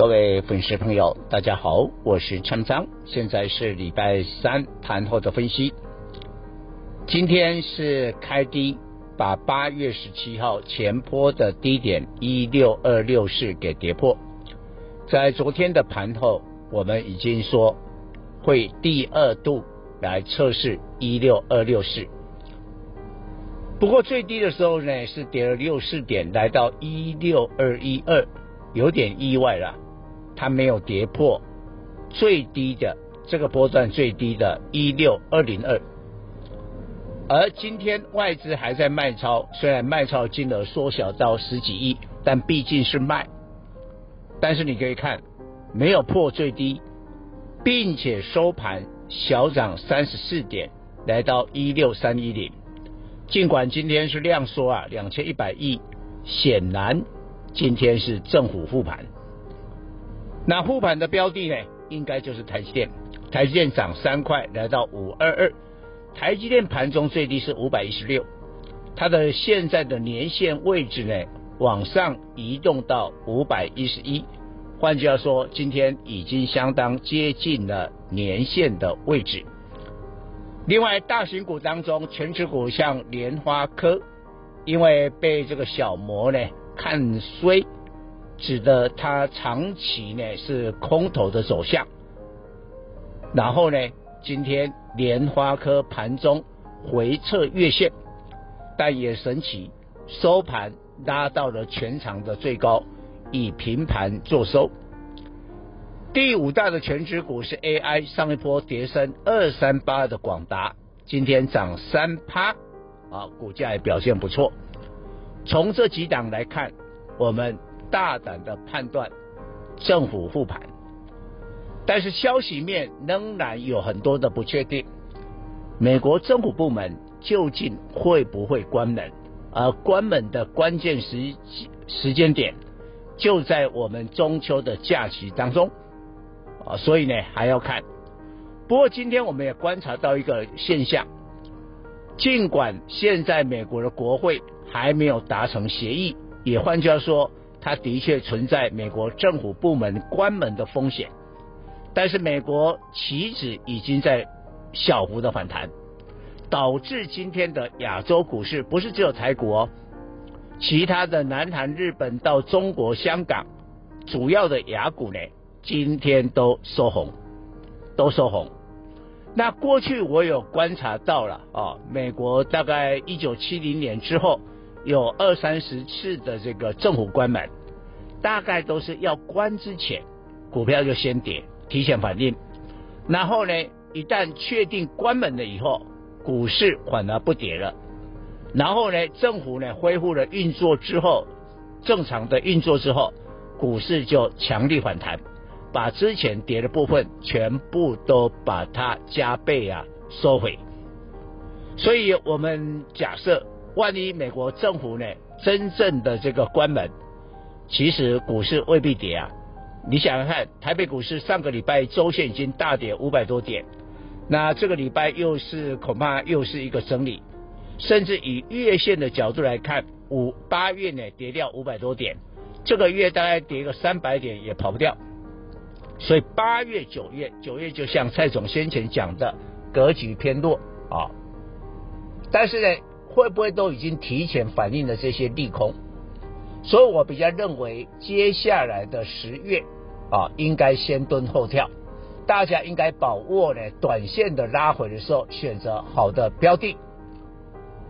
各位粉丝朋友，大家好，我是陈章，现在是礼拜三盘后的分析。今天是开低，把八月十七号前坡的低点一六二六四给跌破。在昨天的盘后，我们已经说会第二度来测试一六二六四。不过最低的时候呢，是跌了六四点，来到一六二一二，有点意外了。它没有跌破最低的这个波段最低的一六二零二，而今天外资还在卖超，虽然卖超金额缩小到十几亿，但毕竟是卖。但是你可以看，没有破最低，并且收盘小涨三十四点，来到一六三一零。尽管今天是量缩啊，两千一百亿，显然今天是政府复盘。那护盘的标的呢，应该就是台积电。台积电涨三块，来到五二二。台积电盘中最低是五百一十六，它的现在的年线位置呢，往上移动到五百一十一。换句话说，今天已经相当接近了年线的位置。另外，大型股当中，全指股像联发科，因为被这个小摩呢看衰。指的它长期呢是空头的走向，然后呢，今天莲花科盘中回撤月线，但也神奇，收盘拉到了全场的最高，以平盘作收。第五大的全指股是 AI，上一波跌升二三八的广达，今天涨三趴，啊，股价也表现不错。从这几档来看，我们。大胆的判断，政府复盘，但是消息面仍然有很多的不确定。美国政府部门究竟会不会关门？而关门的关键时时间点就在我们中秋的假期当中啊，所以呢还要看。不过今天我们也观察到一个现象，尽管现在美国的国会还没有达成协议，也换句话说。它的确存在美国政府部门关门的风险，但是美国期指已经在小幅的反弹，导致今天的亚洲股市不是只有台股哦，其他的南韩、日本到中国香港主要的亚股呢，今天都收红，都收红。那过去我有观察到了哦，美国大概一九七零年之后。有二三十次的这个政府关门，大概都是要关之前，股票就先跌，提前反应。然后呢，一旦确定关门了以后，股市反而不跌了。然后呢，政府呢恢复了运作之后，正常的运作之后，股市就强力反弹，把之前跌的部分全部都把它加倍啊收回。所以我们假设。万一美国政府呢真正的这个关门，其实股市未必跌啊。你想想看，台北股市上个礼拜周线已经大跌五百多点，那这个礼拜又是恐怕又是一个整理，甚至以月线的角度来看，五八月呢跌掉五百多点，这个月大概跌个三百点也跑不掉。所以八月九月九月就像蔡总先前讲的，格局偏弱啊。但是呢。会不会都已经提前反映了这些利空？所以我比较认为，接下来的十月啊，应该先蹲后跳，大家应该把握呢短线的拉回的时候，选择好的标的。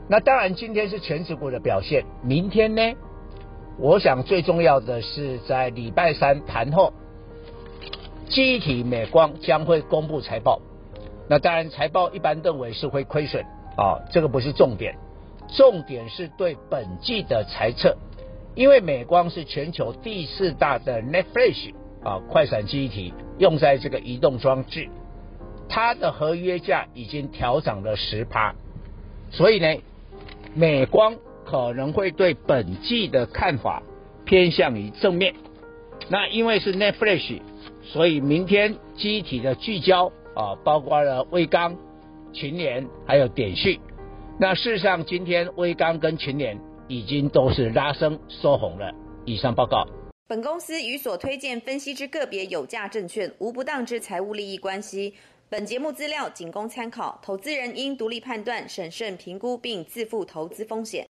那当然，今天是权值股的表现，明天呢，我想最重要的是在礼拜三盘后，集体美光将会公布财报。那当然，财报一般认为是会亏损啊，这个不是重点。重点是对本季的财测，因为美光是全球第四大的 NAND Flash 啊快闪记忆体用在这个移动装置，它的合约价已经调涨了十趴，所以呢，美光可能会对本季的看法偏向于正面。那因为是 NAND Flash，所以明天记忆体的聚焦啊，包括了威刚、群联还有点讯。那事实上，今天威刚跟群联已经都是拉升收红了。以上报告。本公司与所推荐分析之个别有价证券无不当之财务利益关系。本节目资料仅供参考，投资人应独立判断、审慎评估并自负投资风险。